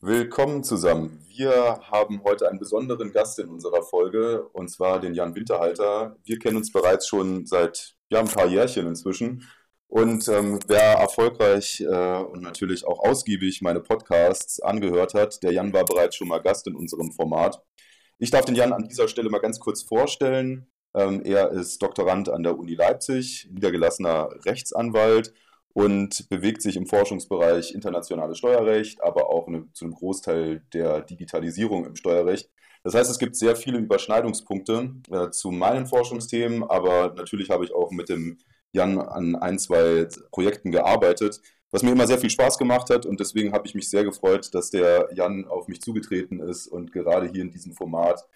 Willkommen zusammen. Wir haben heute einen besonderen Gast in unserer Folge, und zwar den Jan Winterhalter. Wir kennen uns bereits schon seit ja, ein paar Jährchen inzwischen. Und ähm, wer erfolgreich äh, und natürlich auch ausgiebig meine Podcasts angehört hat, der Jan war bereits schon mal Gast in unserem Format. Ich darf den Jan an dieser Stelle mal ganz kurz vorstellen. Ähm, er ist Doktorand an der Uni Leipzig, niedergelassener Rechtsanwalt und bewegt sich im Forschungsbereich internationales Steuerrecht, aber auch eine, zu einem Großteil der Digitalisierung im Steuerrecht. Das heißt, es gibt sehr viele Überschneidungspunkte äh, zu meinen Forschungsthemen, aber natürlich habe ich auch mit dem Jan an ein, zwei Projekten gearbeitet, was mir immer sehr viel Spaß gemacht hat und deswegen habe ich mich sehr gefreut, dass der Jan auf mich zugetreten ist und gerade hier in diesem Format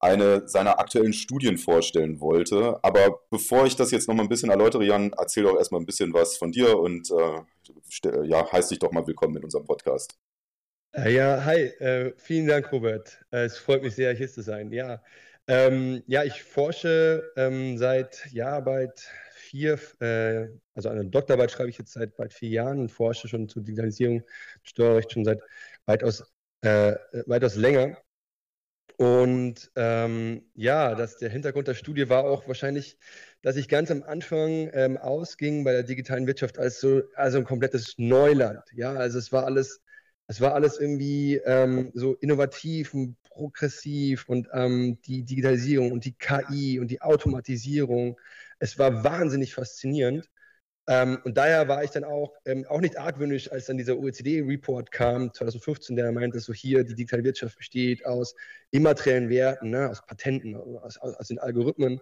eine seiner aktuellen Studien vorstellen wollte. Aber bevor ich das jetzt noch mal ein bisschen erläutere, Jan, erzähl doch erstmal ein bisschen was von dir und äh, ja, heiß dich doch mal willkommen in unserem Podcast. Äh, ja, hi, äh, vielen Dank, Robert. Äh, es freut mich sehr, hier zu sein. Ja, ähm, ja ich forsche ähm, seit ja, bald vier, äh, also eine Doktorarbeit schreibe ich jetzt seit bald vier Jahren und forsche schon zur Digitalisierung, Steuerrecht schon seit weitaus, weitaus länger. Und ähm, ja, das, der Hintergrund der Studie war auch wahrscheinlich, dass ich ganz am Anfang ähm, ausging bei der digitalen Wirtschaft als so also ein komplettes Neuland. Ja, also es war alles, es war alles irgendwie ähm, so innovativ und progressiv und ähm, die Digitalisierung und die KI und die Automatisierung es war wahnsinnig faszinierend. Ähm, und daher war ich dann auch, ähm, auch nicht argwöhnisch, als dann dieser OECD-Report kam, 2015, der meinte, so hier, die digitale Wirtschaft besteht aus immateriellen Werten, ne, aus Patenten, aus, aus den Algorithmen.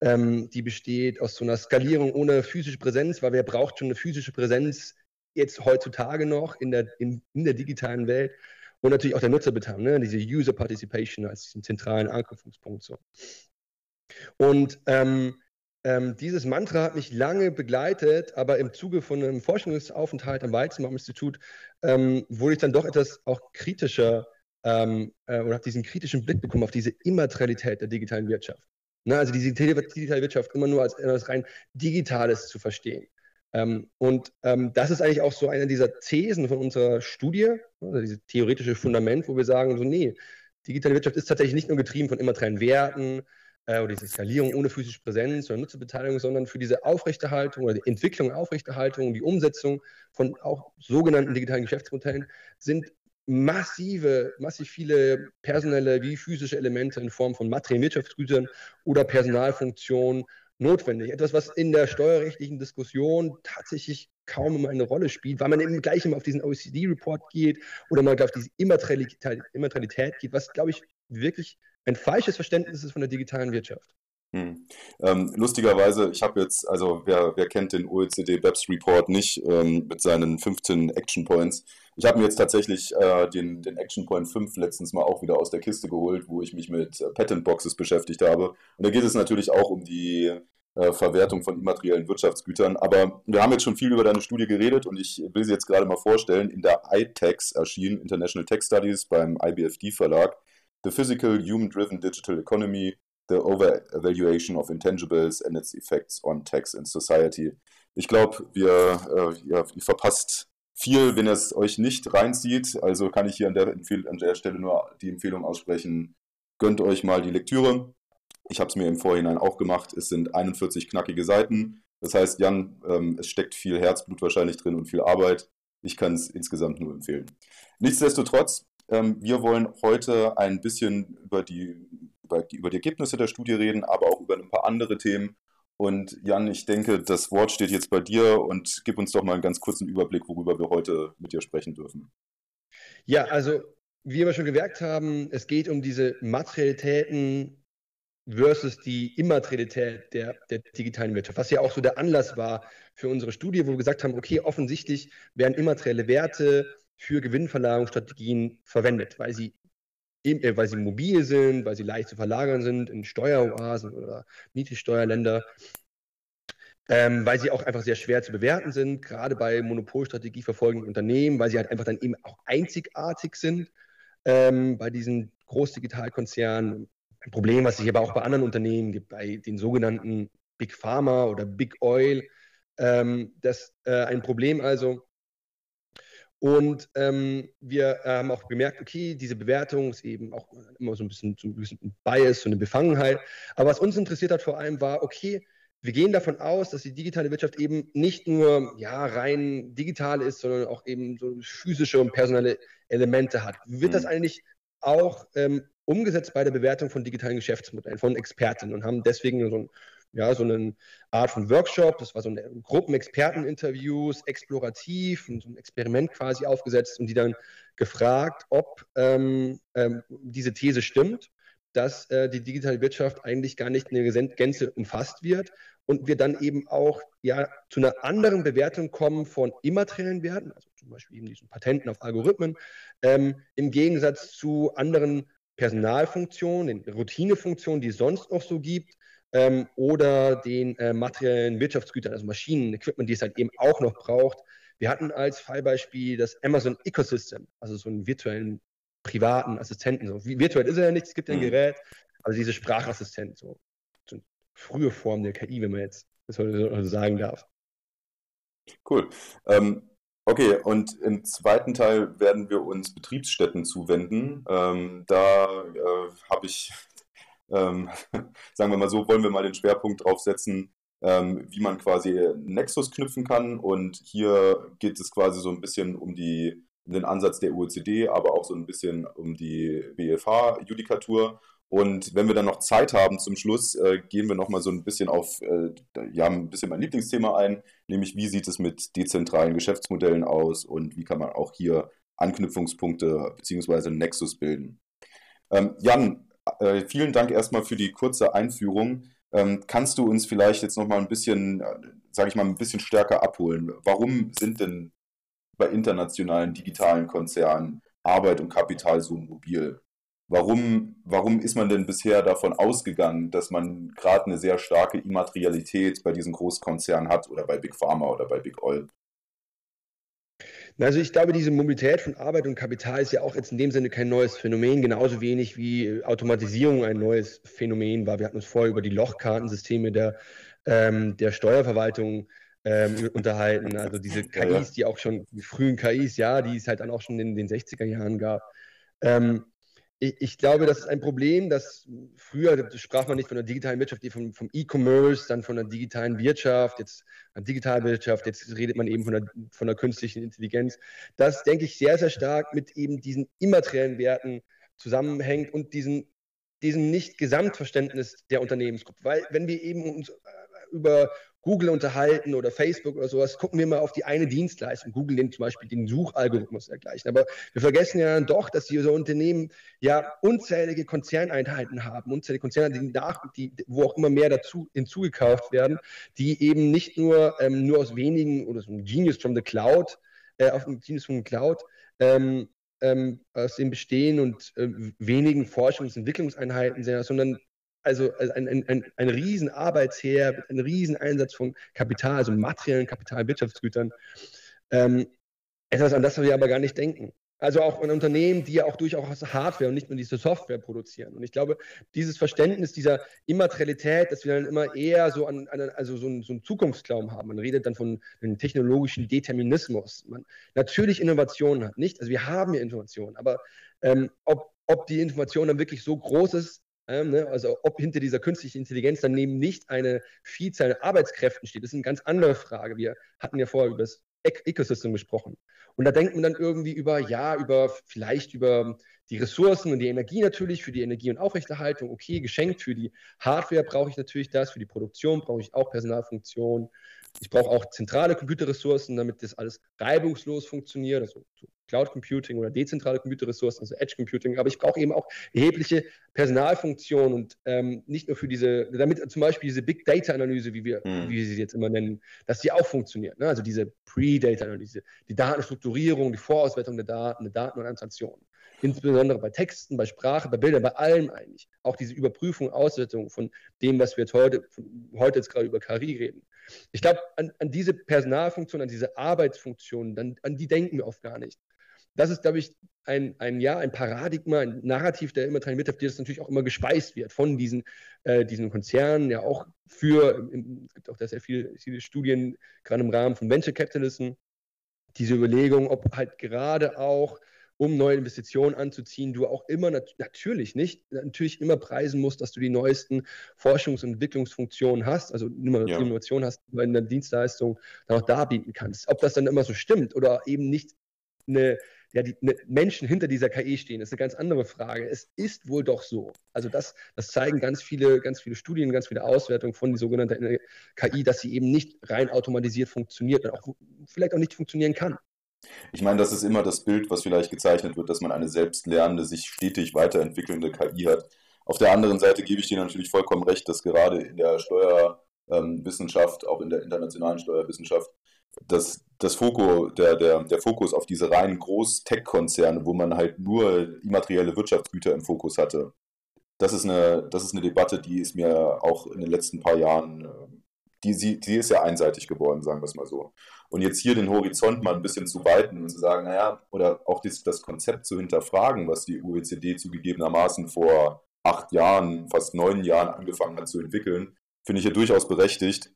Ähm, die besteht aus so einer Skalierung ohne physische Präsenz, weil wer braucht schon eine physische Präsenz jetzt heutzutage noch in der, in, in der digitalen Welt und natürlich auch der Nutzerbeteiligung, ne? diese User Participation als diesen zentralen Anknüpfungspunkt. So. Und ähm, ähm, dieses Mantra hat mich lange begleitet, aber im Zuge von einem Forschungsaufenthalt am Weizenbaum-Institut ähm, wurde ich dann doch etwas auch kritischer ähm, äh, oder habe diesen kritischen Blick bekommen auf diese Immaterialität der digitalen Wirtschaft. Ne, also diese digitale Wirtschaft immer nur als etwas rein Digitales zu verstehen. Ähm, und ähm, das ist eigentlich auch so eine dieser Thesen von unserer Studie, also dieses theoretische Fundament, wo wir sagen, so nee, digitale Wirtschaft ist tatsächlich nicht nur getrieben von immateriellen Werten, äh, oder diese Skalierung ohne physische Präsenz oder Nutzerbeteiligung, sondern für diese Aufrechterhaltung oder die Entwicklung, Aufrechterhaltung, die Umsetzung von auch sogenannten digitalen Geschäftsmodellen sind massive, massiv viele personelle wie physische Elemente in Form von materiellen Wirtschaftsgütern oder Personalfunktionen notwendig. Etwas, was in der steuerrechtlichen Diskussion tatsächlich kaum immer eine Rolle spielt, weil man eben gleich immer auf diesen OECD-Report geht oder mal auf diese Immaterialität, Immaterialität geht, was, glaube ich, wirklich ein falsches Verständnis ist von der digitalen Wirtschaft. Hm. Ähm, lustigerweise, ich habe jetzt, also wer, wer kennt den OECD BEPS Report nicht ähm, mit seinen 15 Action Points? Ich habe mir jetzt tatsächlich äh, den, den Action Point 5 letztens mal auch wieder aus der Kiste geholt, wo ich mich mit äh, Patent Boxes beschäftigt habe. Und da geht es natürlich auch um die äh, Verwertung von immateriellen Wirtschaftsgütern. Aber wir haben jetzt schon viel über deine Studie geredet und ich will sie jetzt gerade mal vorstellen. In der ITEX erschienen, International Tech Studies beim IBFD Verlag. The Physical Human-Driven Digital Economy, The Over-Evaluation of Intangibles and Its Effects on Tax and Society. Ich glaube, wir, äh, ja, ihr verpasst viel, wenn ihr es euch nicht reinzieht. Also kann ich hier an der, an der Stelle nur die Empfehlung aussprechen, gönnt euch mal die Lektüre. Ich habe es mir im Vorhinein auch gemacht. Es sind 41 knackige Seiten. Das heißt, Jan, ähm, es steckt viel Herzblut wahrscheinlich drin und viel Arbeit. Ich kann es insgesamt nur empfehlen. Nichtsdestotrotz, wir wollen heute ein bisschen über die, über die, über die Ergebnisse der Studie reden, aber auch über ein paar andere Themen. Und Jan, ich denke, das Wort steht jetzt bei dir und gib uns doch mal einen ganz kurzen Überblick, worüber wir heute mit dir sprechen dürfen. Ja, also wie wir schon gemerkt haben, es geht um diese Materialitäten versus die Immaterialität der, der digitalen Wirtschaft, was ja auch so der Anlass war für unsere Studie, wo wir gesagt haben, okay, offensichtlich werden immaterielle Werte für Gewinnverlagerungsstrategien verwendet, weil sie, äh, weil sie mobil sind, weil sie leicht zu verlagern sind in Steueroasen oder Niedrigsteuerländer, ähm, weil sie auch einfach sehr schwer zu bewerten sind, gerade bei Monopolstrategie verfolgenden Unternehmen, weil sie halt einfach dann eben auch einzigartig sind ähm, bei diesen Großdigitalkonzernen. Ein Problem, was sich aber auch bei anderen Unternehmen gibt, bei den sogenannten Big Pharma oder Big Oil. Ähm, das äh, ein Problem also. Und ähm, wir äh, haben auch gemerkt, okay, diese Bewertung ist eben auch immer so ein bisschen, so ein bisschen Bias, so eine Befangenheit. Aber was uns interessiert hat vor allem war, okay, wir gehen davon aus, dass die digitale Wirtschaft eben nicht nur ja, rein digital ist, sondern auch eben so physische und personelle Elemente hat. Wird das mhm. eigentlich auch ähm, umgesetzt bei der Bewertung von digitalen Geschäftsmodellen von Experten und haben deswegen so, ein, ja, so eine Art von Workshop, das war so ein Gruppenexperteninterviews, explorativ und so ein Experiment quasi aufgesetzt und die dann gefragt, ob ähm, ähm, diese These stimmt, dass äh, die digitale Wirtschaft eigentlich gar nicht in der Gänze umfasst wird und wir dann eben auch ja, zu einer anderen Bewertung kommen von immateriellen Werten, also zum Beispiel eben diesen Patenten auf Algorithmen, ähm, im Gegensatz zu anderen Personalfunktionen, den Routinefunktionen, die es sonst noch so gibt, ähm, oder den äh, materiellen Wirtschaftsgütern, also Maschinen, Equipment, die es halt eben auch noch braucht. Wir hatten als Fallbeispiel das Amazon Ecosystem, also so einen virtuellen privaten Assistenten. So. Virtuell ist er ja nicht, es gibt ja ein mhm. Gerät, also diese Sprachassistent, so, so eine frühe Form der KI, wenn man jetzt das so sagen darf. Cool. Ähm, Okay, und im zweiten Teil werden wir uns Betriebsstätten zuwenden. Ähm, da äh, habe ich, ähm, sagen wir mal so, wollen wir mal den Schwerpunkt drauf setzen, ähm, wie man quasi Nexus knüpfen kann. Und hier geht es quasi so ein bisschen um die, den Ansatz der OECD, aber auch so ein bisschen um die BFH-Judikatur und wenn wir dann noch Zeit haben zum Schluss, äh, gehen wir nochmal so ein bisschen auf, äh, ja, ein bisschen mein Lieblingsthema ein, nämlich wie sieht es mit dezentralen Geschäftsmodellen aus und wie kann man auch hier Anknüpfungspunkte bzw. Nexus bilden. Ähm, Jan, äh, vielen Dank erstmal für die kurze Einführung. Ähm, kannst du uns vielleicht jetzt nochmal ein bisschen, äh, sage ich mal, ein bisschen stärker abholen? Warum sind denn bei internationalen digitalen Konzernen Arbeit und Kapital so mobil? Warum, warum ist man denn bisher davon ausgegangen, dass man gerade eine sehr starke Immaterialität bei diesen Großkonzernen hat oder bei Big Pharma oder bei Big Oil? Also ich glaube, diese Mobilität von Arbeit und Kapital ist ja auch jetzt in dem Sinne kein neues Phänomen, genauso wenig wie Automatisierung ein neues Phänomen war. Wir hatten uns vorher über die Lochkartensysteme der, ähm, der Steuerverwaltung ähm, unterhalten. Also diese KIs, die auch schon, die frühen KIs, ja, die es halt dann auch schon in den 60er Jahren gab. Ähm, ich, ich, glaube, das ist ein Problem, dass früher sprach man nicht von der digitalen Wirtschaft, vom, vom E-Commerce, dann von der digitalen Wirtschaft, jetzt an Digitalwirtschaft, jetzt redet man eben von der, von der künstlichen Intelligenz. Das, denke ich, sehr, sehr stark mit eben diesen immateriellen Werten zusammenhängt und diesen, diesem Nicht-Gesamtverständnis der Unternehmensgruppe. Weil wenn wir eben uns über Google unterhalten oder Facebook oder sowas, gucken wir mal auf die eine Dienstleistung. Google nimmt zum Beispiel den Suchalgorithmus dergleichen. Aber wir vergessen ja dann doch, dass diese Unternehmen ja unzählige Konzerneinheiten haben, unzählige Konzerne, die nach, die, wo auch immer mehr dazu hinzugekauft werden, die eben nicht nur, ähm, nur aus wenigen oder so ein Genius from the Cloud, äh, auf dem Genius from the Cloud, ähm, ähm, aus dem Bestehen und äh, wenigen Forschungs- und Entwicklungseinheiten, sondern also ein, ein, ein, ein riesen einem riesen von Kapital, also materiellen Kapital, Wirtschaftsgütern. Ähm, etwas, an das wir aber gar nicht denken. Also auch an Unternehmen, die ja auch durchaus Hardware und nicht nur diese Software produzieren. Und ich glaube, dieses Verständnis dieser Immaterialität, dass wir dann immer eher so an, an also so einen, so einen Zukunftsglauben haben. Man redet dann von einem technologischen Determinismus. Man natürlich Innovationen hat, nicht? Also wir haben ja Innovationen, aber ähm, ob, ob die Information dann wirklich so groß ist, ähm, ne? Also ob hinter dieser künstlichen Intelligenz dann eben nicht eine Vielzahl Arbeitskräften steht, ist eine ganz andere Frage. Wir hatten ja vorher über das Ecosystem gesprochen. Und da denkt man dann irgendwie über, ja, über vielleicht über die Ressourcen und die Energie natürlich, für die Energie- und Aufrechterhaltung, okay, geschenkt für die Hardware brauche ich natürlich das, für die Produktion brauche ich auch Personalfunktion, Ich brauche auch zentrale Computerressourcen, damit das alles reibungslos funktioniert, also Cloud Computing oder dezentrale Computerressourcen, also Edge Computing. Aber ich brauche eben auch erhebliche Personalfunktionen und ähm, nicht nur für diese, damit zum Beispiel diese Big Data Analyse, wie wir, mhm. wie wir sie jetzt immer nennen, dass die auch funktioniert. Ne? Also diese Pre-Data Analyse, die Datenstrukturierung, die Vorauswertung der Daten, der Daten und Annotationen insbesondere bei Texten, bei Sprache, bei Bildern, bei allem eigentlich. Auch diese Überprüfung, Auswertung von dem, was wir jetzt heute, heute jetzt gerade über KI reden. Ich glaube, an, an, diese Personalfunktion, an diese Arbeitsfunktion, dann, an die denken wir oft gar nicht. Das ist, glaube ich, ein, ein, ja, ein Paradigma, ein Narrativ der immateriellen Wirtschaft, das natürlich auch immer gespeist wird von diesen, äh, diesen Konzernen, ja auch für, es gibt auch da sehr viele, viele Studien, gerade im Rahmen von Venture Capitalism, diese Überlegung, ob halt gerade auch um neue Investitionen anzuziehen, du auch immer nat natürlich nicht, natürlich immer preisen musst, dass du die neuesten Forschungs- und Entwicklungsfunktionen hast, also Innovation ja. hast, in der Dienstleistung dann auch darbieten kannst. Ob das dann immer so stimmt oder eben nicht eine, ja, die eine Menschen hinter dieser KI stehen, ist eine ganz andere Frage. Es ist wohl doch so. Also das, das zeigen ganz viele, ganz viele Studien, ganz viele Auswertungen von die sogenannten KI, dass sie eben nicht rein automatisiert funktioniert und auch vielleicht auch nicht funktionieren kann. Ich meine, das ist immer das Bild, was vielleicht gezeichnet wird, dass man eine selbstlernende, sich stetig weiterentwickelnde KI hat. Auf der anderen Seite gebe ich dir natürlich vollkommen recht, dass gerade in der Steuerwissenschaft, auch in der internationalen Steuerwissenschaft, dass das Fokus, der, der, der Fokus auf diese reinen Groß-Tech-Konzerne, wo man halt nur immaterielle Wirtschaftsgüter im Fokus hatte, das ist eine, das ist eine Debatte, die ist mir auch in den letzten paar Jahren äh, die, die, die ist ja einseitig geworden, sagen wir es mal so. Und jetzt hier den Horizont mal ein bisschen zu weiten und zu sagen, naja, oder auch das, das Konzept zu hinterfragen, was die OECD zugegebenermaßen vor acht Jahren, fast neun Jahren angefangen hat zu entwickeln, finde ich ja durchaus berechtigt.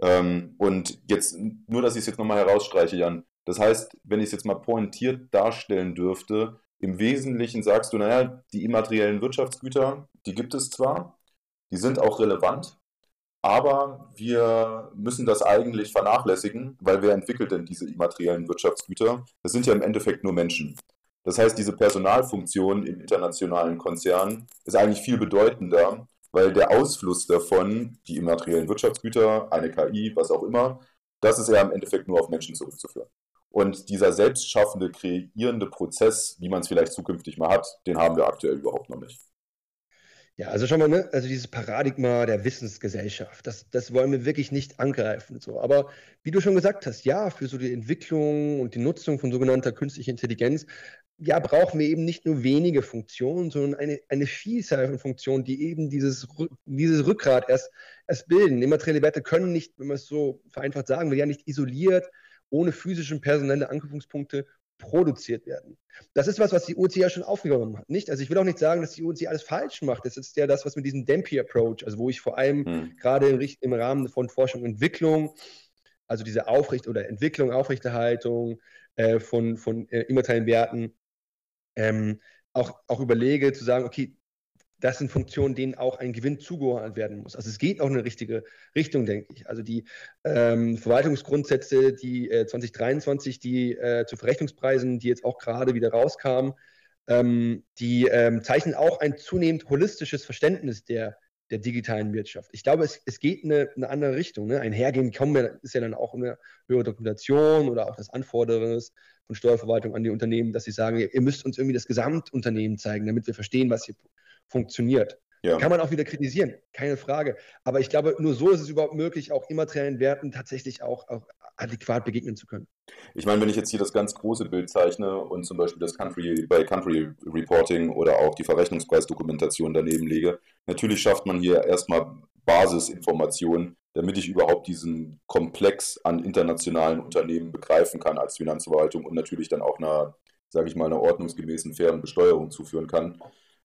Ähm, und jetzt, nur dass ich es jetzt nochmal herausstreiche, Jan, das heißt, wenn ich es jetzt mal pointiert darstellen dürfte, im Wesentlichen sagst du, naja, die immateriellen Wirtschaftsgüter, die gibt es zwar, die sind auch relevant, aber wir müssen das eigentlich vernachlässigen, weil wer entwickelt denn diese immateriellen Wirtschaftsgüter? Das sind ja im Endeffekt nur Menschen. Das heißt, diese Personalfunktion in internationalen Konzernen ist eigentlich viel bedeutender, weil der Ausfluss davon, die immateriellen Wirtschaftsgüter, eine KI, was auch immer, das ist ja im Endeffekt nur auf Menschen zurückzuführen. Und dieser selbstschaffende, kreierende Prozess, wie man es vielleicht zukünftig mal hat, den haben wir aktuell überhaupt noch nicht. Ja, also schon mal, ne? also dieses Paradigma der Wissensgesellschaft, das, das wollen wir wirklich nicht angreifen. So. Aber wie du schon gesagt hast, ja, für so die Entwicklung und die Nutzung von sogenannter künstlicher Intelligenz, ja, brauchen wir eben nicht nur wenige Funktionen, sondern eine, eine Vielzahl von Funktionen, die eben dieses, dieses Rückgrat erst, erst bilden. Immaterielle Werte können nicht, wenn man es so vereinfacht sagen will, ja nicht isoliert, ohne physische und personelle Anknüpfungspunkte produziert werden. Das ist was, was die OEC ja schon aufgenommen hat. Nicht? Also ich will auch nicht sagen, dass die OEC alles falsch macht. Das ist ja das, was mit diesem Dempy-Approach, also wo ich vor allem hm. gerade im, im, Rahmen von Forschung und Entwicklung, also diese Aufricht oder Entwicklung, Aufrechterhaltung äh, von, von äh, immateriellen Werten, ähm, auch, auch überlege zu sagen, okay, das sind Funktionen, denen auch ein Gewinn zugeordnet werden muss. Also es geht auch in eine richtige Richtung, denke ich. Also die ähm, Verwaltungsgrundsätze, die äh, 2023, die äh, zu Verrechnungspreisen, die jetzt auch gerade wieder rauskamen, ähm, die ähm, zeichnen auch ein zunehmend holistisches Verständnis der, der digitalen Wirtschaft. Ich glaube, es, es geht in eine, eine andere Richtung. Ne? Einhergehend kommen ist ja dann auch eine höhere Dokumentation oder auch das Anfordern von Steuerverwaltung an die Unternehmen, dass sie sagen, ihr müsst uns irgendwie das Gesamtunternehmen zeigen, damit wir verstehen, was hier funktioniert. Ja. Kann man auch wieder kritisieren, keine Frage. Aber ich glaube, nur so ist es überhaupt möglich, auch immateriellen Werten tatsächlich auch, auch adäquat begegnen zu können. Ich meine, wenn ich jetzt hier das ganz große Bild zeichne und zum Beispiel das Country bei Country Reporting oder auch die Verrechnungspreisdokumentation daneben lege, natürlich schafft man hier erstmal Basisinformationen, damit ich überhaupt diesen Komplex an internationalen Unternehmen begreifen kann als Finanzverwaltung und natürlich dann auch einer, sage ich mal, einer ordnungsgemäßen, fairen Besteuerung zuführen kann.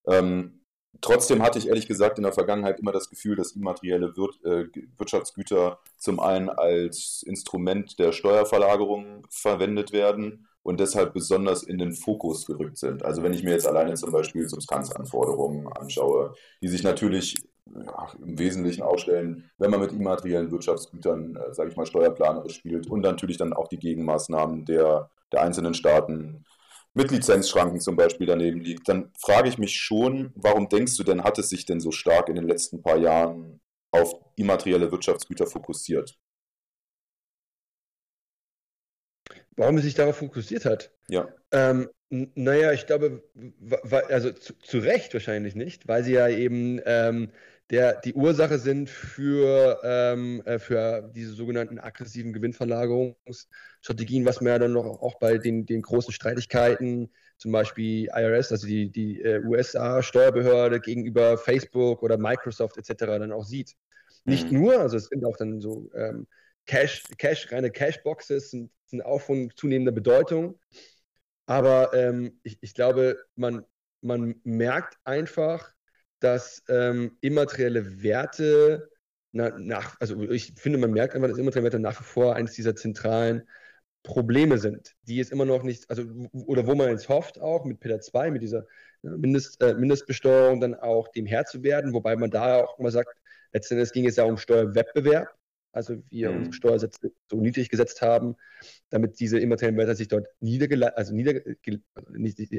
Ähm, Trotzdem hatte ich ehrlich gesagt in der Vergangenheit immer das Gefühl, dass immaterielle Wir äh, Wirtschaftsgüter zum einen als Instrument der Steuerverlagerung verwendet werden und deshalb besonders in den Fokus gerückt sind. Also wenn ich mir jetzt alleine zum Beispiel Substanzanforderungen anschaue, die sich natürlich ja, im Wesentlichen ausstellen, wenn man mit immateriellen Wirtschaftsgütern, äh, sage ich mal, steuerplanerisch spielt und natürlich dann auch die Gegenmaßnahmen der, der einzelnen Staaten mit Lizenzschranken zum Beispiel daneben liegt, dann frage ich mich schon, warum denkst du denn, hat es sich denn so stark in den letzten paar Jahren auf immaterielle Wirtschaftsgüter fokussiert? Warum es sich darauf fokussiert hat? Ja. Ähm, naja, ich glaube, also zu, zu, Recht wahrscheinlich nicht, weil sie ja eben ähm, der, die Ursache sind für, ähm, äh, für diese sogenannten aggressiven Gewinnverlagerungsstrategien, was man ja dann noch auch bei den, den großen Streitigkeiten, zum Beispiel IRS, also die, die äh, USA-Steuerbehörde gegenüber Facebook oder Microsoft etc. dann auch sieht. Nicht mhm. nur, also es sind auch dann so ähm, Cash, Cash, reine Cashboxes sind, sind auch von zunehmender Bedeutung. Aber ähm, ich, ich glaube, man, man merkt einfach, dass ähm, immaterielle Werte na, nach, also ich finde, man merkt einfach, dass immaterielle Werte nach wie vor eines dieser zentralen Probleme sind, die es immer noch nicht, also oder wo man jetzt hofft, auch mit Peter 2, mit dieser Mindest, äh, Mindestbesteuerung dann auch dem Herr zu werden, wobei man da auch immer sagt, letztendlich ging es ja um Steuerwettbewerb, also wir mhm. unsere Steuersätze so niedrig gesetzt haben, damit diese immateriellen Werte sich dort niedergelagert, also nieder,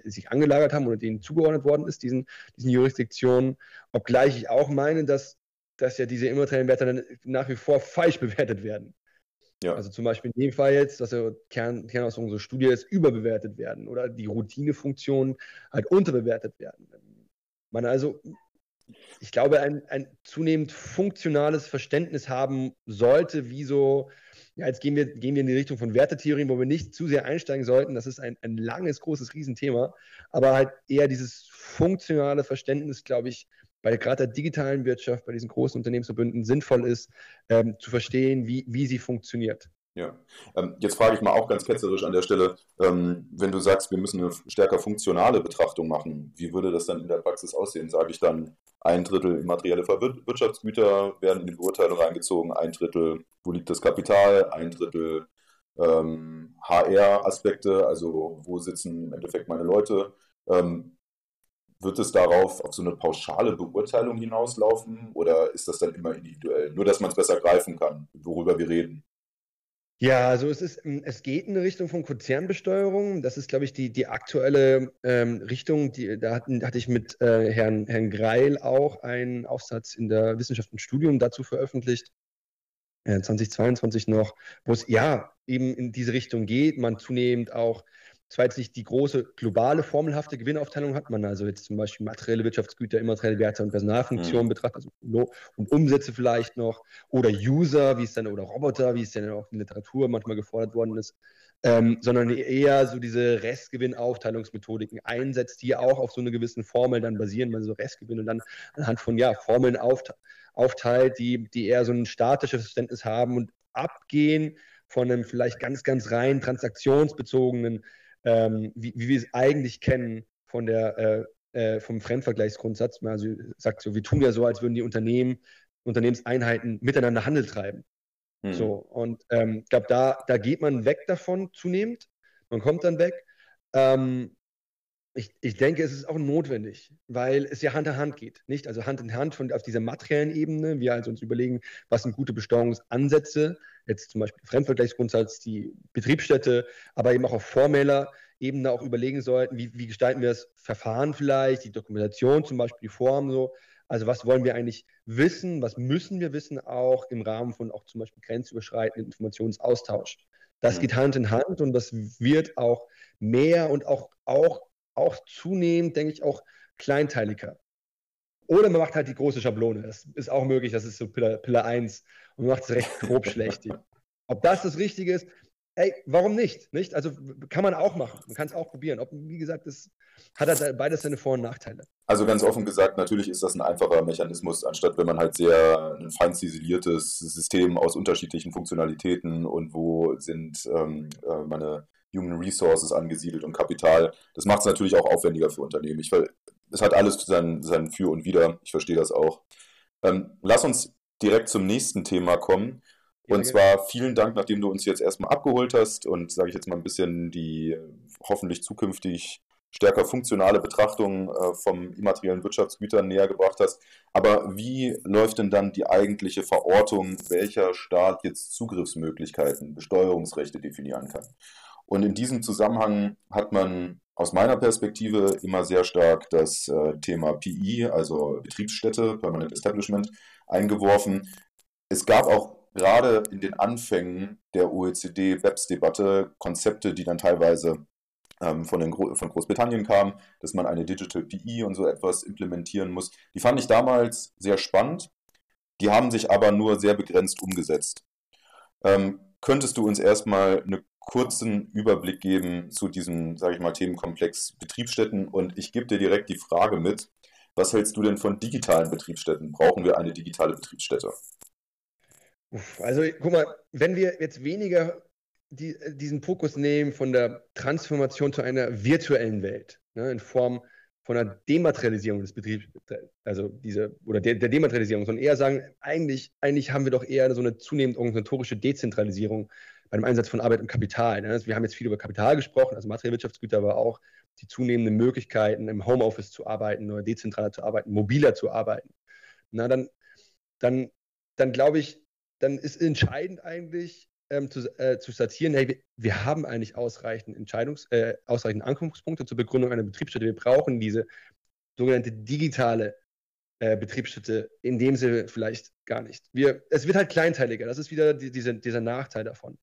sich angelagert haben oder denen zugeordnet worden ist, diesen, diesen Jurisdiktionen. Obgleich ich auch meine, dass, dass ja diese immateriellen Werte dann nach wie vor falsch bewertet werden. Ja. Also zum Beispiel in dem Fall jetzt, dass ja Kern, Kern aus unserer Studie ist, überbewertet werden oder die Routinefunktionen halt unterbewertet werden. Man also ich glaube, ein, ein zunehmend funktionales Verständnis haben sollte, wie so, ja, jetzt gehen wir, gehen wir in die Richtung von Wertetheorien, wo wir nicht zu sehr einsteigen sollten. Das ist ein, ein langes, großes Riesenthema. Aber halt eher dieses funktionale Verständnis, glaube ich, bei gerade der digitalen Wirtschaft, bei diesen großen Unternehmensverbünden sinnvoll ist, ähm, zu verstehen, wie, wie sie funktioniert. Ja, ähm, jetzt frage ich mal auch ganz ketzerisch an der Stelle, ähm, wenn du sagst, wir müssen eine stärker funktionale Betrachtung machen, wie würde das dann in der Praxis aussehen? Sage ich dann, ein Drittel immaterielle Wirtschaftsgüter werden in die Beurteilung reingezogen, ein Drittel, wo liegt das Kapital, ein Drittel ähm, HR-Aspekte, also wo sitzen im Endeffekt meine Leute. Ähm, wird es darauf auf so eine pauschale Beurteilung hinauslaufen oder ist das dann immer individuell? Nur, dass man es besser greifen kann, worüber wir reden. Ja, also es ist, hm, es geht in eine Richtung von Konzernbesteuerung. Das ist, glaube ich, die, die aktuelle ähm, Richtung. Die, da hatten, hatte ich mit äh, Herrn, Herrn Greil auch einen Aufsatz in der Wissenschaft und Studium dazu veröffentlicht, äh, 2022 noch, wo es ja eben in diese Richtung geht, man zunehmend auch zwar jetzt nicht die große globale formelhafte Gewinnaufteilung hat, man also jetzt zum Beispiel materielle Wirtschaftsgüter, immaterielle Werte und Personalfunktionen mhm. betrachtet, also und Umsätze vielleicht noch, oder User, wie es dann, oder Roboter, wie es dann auch in der Literatur manchmal gefordert worden ist, ähm, sondern eher so diese Restgewinnaufteilungsmethodiken einsetzt, die auch auf so eine gewissen Formel dann basieren, man so Restgewinn und dann anhand von ja, Formeln auft aufteilt, die, die eher so ein statisches Verständnis haben und abgehen von einem vielleicht ganz, ganz rein transaktionsbezogenen ähm, wie, wie wir es eigentlich kennen von der, äh, äh, vom Fremdvergleichsgrundsatz. Also sagt so, wir tun ja so, als würden die Unternehmen, Unternehmenseinheiten miteinander Handel treiben. Mhm. So, und ich ähm, glaube, da, da geht man weg davon zunehmend. Man kommt dann weg. Ähm, ich, ich denke, es ist auch notwendig, weil es ja Hand in Hand geht. Nicht? Also Hand in Hand von, auf dieser materiellen Ebene. Wir also uns überlegen, was sind gute Besteuerungsansätze, jetzt zum Beispiel Fremdvergleichsgrundsatz, die Betriebsstätte, aber eben auch auf formeller Ebene auch überlegen sollten, wie, wie gestalten wir das Verfahren vielleicht, die Dokumentation zum Beispiel, die Form so. Also was wollen wir eigentlich wissen, was müssen wir wissen auch im Rahmen von auch zum Beispiel grenzüberschreitenden Informationsaustausch. Das mhm. geht Hand in Hand und das wird auch mehr und auch, auch auch zunehmend, denke ich, auch kleinteiliger. Oder man macht halt die große Schablone. Das ist auch möglich, das ist so Pillar, Pillar 1 und man macht es recht grob schlecht. Ob das das Richtige ist, ey, warum nicht? nicht? Also kann man auch machen. Man kann es auch probieren. Ob, wie gesagt, das hat halt beides seine Vor- und Nachteile. Also ganz offen gesagt, natürlich ist das ein einfacher Mechanismus, anstatt wenn man halt sehr ein fein ziseliertes System aus unterschiedlichen Funktionalitäten und wo sind ähm, äh, meine Human Resources angesiedelt und Kapital. Das macht es natürlich auch aufwendiger für Unternehmen. Ich, es hat alles sein, sein Für und Wider. Ich verstehe das auch. Ähm, lass uns direkt zum nächsten Thema kommen. Ja, und zwar vielen Dank, nachdem du uns jetzt erstmal abgeholt hast und sage ich jetzt mal ein bisschen die hoffentlich zukünftig stärker funktionale Betrachtung äh, vom immateriellen Wirtschaftsgütern näher gebracht hast. Aber wie läuft denn dann die eigentliche Verortung, welcher Staat jetzt Zugriffsmöglichkeiten, Besteuerungsrechte definieren kann? Und in diesem Zusammenhang hat man aus meiner Perspektive immer sehr stark das äh, Thema PI, also Betriebsstätte, Permanent Establishment, eingeworfen. Es gab auch gerade in den Anfängen der OECD-BEPS-Debatte Konzepte, die dann teilweise ähm, von, Gro von Großbritannien kamen, dass man eine Digital PE und so etwas implementieren muss. Die fand ich damals sehr spannend. Die haben sich aber nur sehr begrenzt umgesetzt. Ähm, könntest du uns erstmal einen kurzen Überblick geben zu diesem, sage ich mal, Themenkomplex Betriebsstätten? Und ich gebe dir direkt die Frage mit, was hältst du denn von digitalen Betriebsstätten? Brauchen wir eine digitale Betriebsstätte? Also guck mal, wenn wir jetzt weniger die, diesen Fokus nehmen von der Transformation zu einer virtuellen Welt, ne, in Form von einer Dematerialisierung des Betriebs, also diese, oder der, der, Dematerialisierung, sondern eher sagen, eigentlich, eigentlich haben wir doch eher so eine zunehmend organisatorische Dezentralisierung beim Einsatz von Arbeit und Kapital. Ne? Also wir haben jetzt viel über Kapital gesprochen, also materielle Wirtschaftsgüter, aber auch die zunehmenden Möglichkeiten, im Homeoffice zu arbeiten oder dezentraler zu arbeiten, mobiler zu arbeiten. Na, dann, dann, dann glaube ich, dann ist entscheidend eigentlich, ähm, zu, äh, zu statieren, hey, wir, wir, haben eigentlich ausreichend, Entscheidungs-, äh, ausreichend Ankunftspunkte zur Begründung einer Betriebsstätte. Wir brauchen diese sogenannte digitale äh, in dem Sinne vielleicht gar nicht. Wir, es wird halt kleinteiliger. Das ist wieder die, diese, dieser Nachteil davon.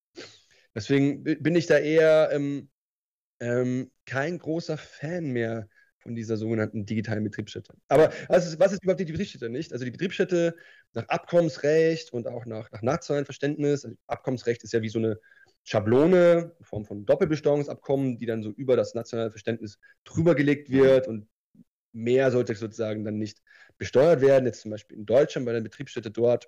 Deswegen bin ich da eher ähm, ähm, kein großer Fan mehr von dieser sogenannten digitalen Betriebsstätte. Aber was ist, was ist überhaupt die Betriebsstätte nicht? Also die Betriebsstätte nach Abkommensrecht und auch nach, nach nationalem Verständnis, also Abkommensrecht ist ja wie so eine Schablone in Form von Doppelbesteuerungsabkommen, die dann so über das nationale Verständnis drüber gelegt wird und mehr sollte sozusagen dann nicht besteuert werden. Jetzt zum Beispiel in Deutschland bei der Betriebsstätte dort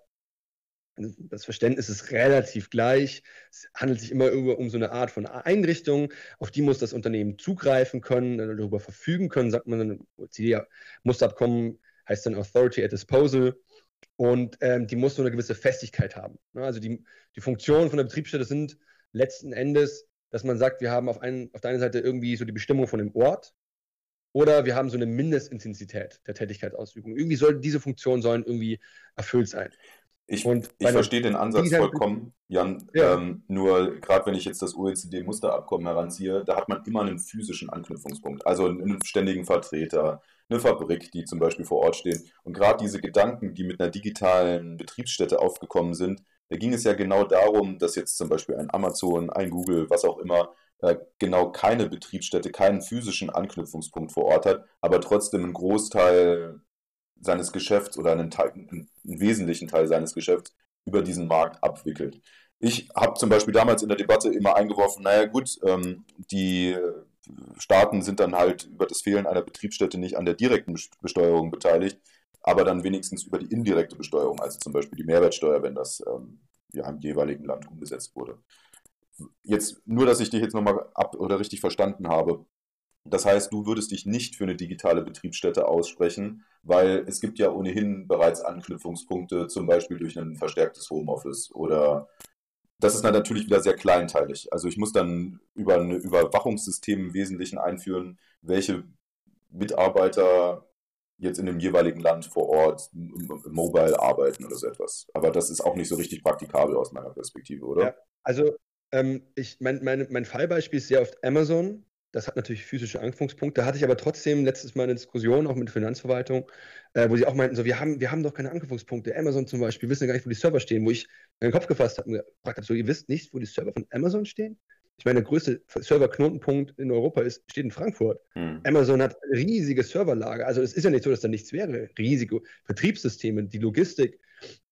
das Verständnis ist relativ gleich. Es handelt sich immer um so eine Art von Einrichtung, auf die muss das Unternehmen zugreifen können, äh, darüber verfügen können, sagt man dann, OECD-Musterabkommen heißt dann Authority at Disposal. Und ähm, die muss so eine gewisse Festigkeit haben. Ne? Also die, die Funktionen von der Betriebsstätte sind letzten Endes, dass man sagt, wir haben auf, einen, auf der einen Seite irgendwie so die Bestimmung von dem Ort oder wir haben so eine Mindestintensität der Tätigkeitsausübung. Irgendwie soll diese Funktionen sollen irgendwie erfüllt sein. Ich, ich verstehe den Ansatz vollkommen, Jan. Ja. Ähm, nur gerade wenn ich jetzt das OECD-Musterabkommen heranziehe, da hat man immer einen physischen Anknüpfungspunkt. Also einen ständigen Vertreter, eine Fabrik, die zum Beispiel vor Ort stehen. Und gerade diese Gedanken, die mit einer digitalen Betriebsstätte aufgekommen sind, da ging es ja genau darum, dass jetzt zum Beispiel ein Amazon, ein Google, was auch immer, äh, genau keine Betriebsstätte, keinen physischen Anknüpfungspunkt vor Ort hat, aber trotzdem einen Großteil seines Geschäfts oder einen, Teil, einen wesentlichen Teil seines Geschäfts über diesen Markt abwickelt. Ich habe zum Beispiel damals in der Debatte immer eingeworfen, naja gut, ähm, die Staaten sind dann halt über das Fehlen einer Betriebsstätte nicht an der direkten Besteuerung beteiligt, aber dann wenigstens über die indirekte Besteuerung, also zum Beispiel die Mehrwertsteuer, wenn das ähm, ja, im jeweiligen Land umgesetzt wurde. Jetzt nur, dass ich dich jetzt nochmal ab oder richtig verstanden habe. Das heißt, du würdest dich nicht für eine digitale Betriebsstätte aussprechen, weil es gibt ja ohnehin bereits Anknüpfungspunkte, zum Beispiel durch ein verstärktes Homeoffice oder das ist dann natürlich wieder sehr kleinteilig. Also ich muss dann über ein Überwachungssystem im Wesentlichen einführen, welche Mitarbeiter jetzt in dem jeweiligen Land vor Ort mobile arbeiten oder so etwas. Aber das ist auch nicht so richtig praktikabel aus meiner Perspektive, oder? Ja, also ähm, ich, mein, mein, mein Fallbeispiel ist sehr oft Amazon. Das hat natürlich physische Anknüpfungspunkte. Da hatte ich aber trotzdem letztes Mal eine Diskussion, auch mit der Finanzverwaltung, äh, wo sie auch meinten, so, wir haben, wir haben doch keine Anknüpfungspunkte. Amazon zum Beispiel, wir wissen ja gar nicht, wo die Server stehen, wo ich meinen Kopf gefasst habe und gefragt habe, so, ihr wisst nicht, wo die Server von Amazon stehen? Ich meine, der größte Serverknotenpunkt in Europa ist, steht in Frankfurt. Hm. Amazon hat riesige Serverlager. Also es ist ja nicht so, dass da nichts wäre. Riesige Vertriebssysteme, die Logistik,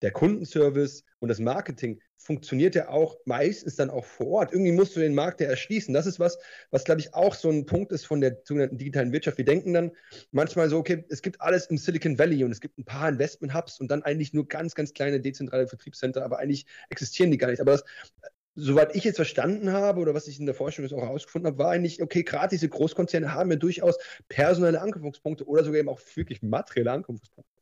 der Kundenservice und das Marketing funktioniert ja auch meistens dann auch vor Ort. Irgendwie musst du den Markt ja erschließen. Das ist was, was glaube ich auch so ein Punkt ist von der sogenannten digitalen Wirtschaft. Wir denken dann manchmal so, okay, es gibt alles im Silicon Valley und es gibt ein paar Investment-Hubs und dann eigentlich nur ganz, ganz kleine dezentrale Vertriebscenter, aber eigentlich existieren die gar nicht. Aber das, soweit ich jetzt verstanden habe oder was ich in der Forschung jetzt auch herausgefunden habe, war eigentlich, okay, gerade diese Großkonzerne haben ja durchaus personelle Anknüpfungspunkte oder sogar eben auch wirklich materielle Anknüpfungspunkte.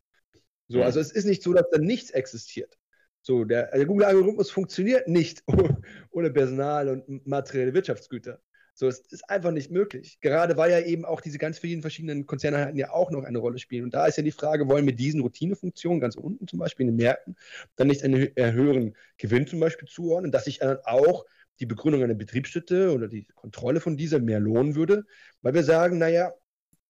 So, also es ist nicht so, dass da nichts existiert. So, der, der Google-Algorithmus funktioniert nicht ohne Personal und materielle Wirtschaftsgüter. So, es ist einfach nicht möglich. Gerade weil ja eben auch diese ganz vielen verschiedenen Konzerneinheiten ja auch noch eine Rolle spielen. Und da ist ja die Frage, wollen wir diesen Routinefunktionen ganz unten zum Beispiel in den Märkten dann nicht einen höheren Gewinn zum Beispiel zuordnen, dass sich dann auch die Begründung einer Betriebsstätte oder die Kontrolle von dieser mehr lohnen würde, weil wir sagen, naja,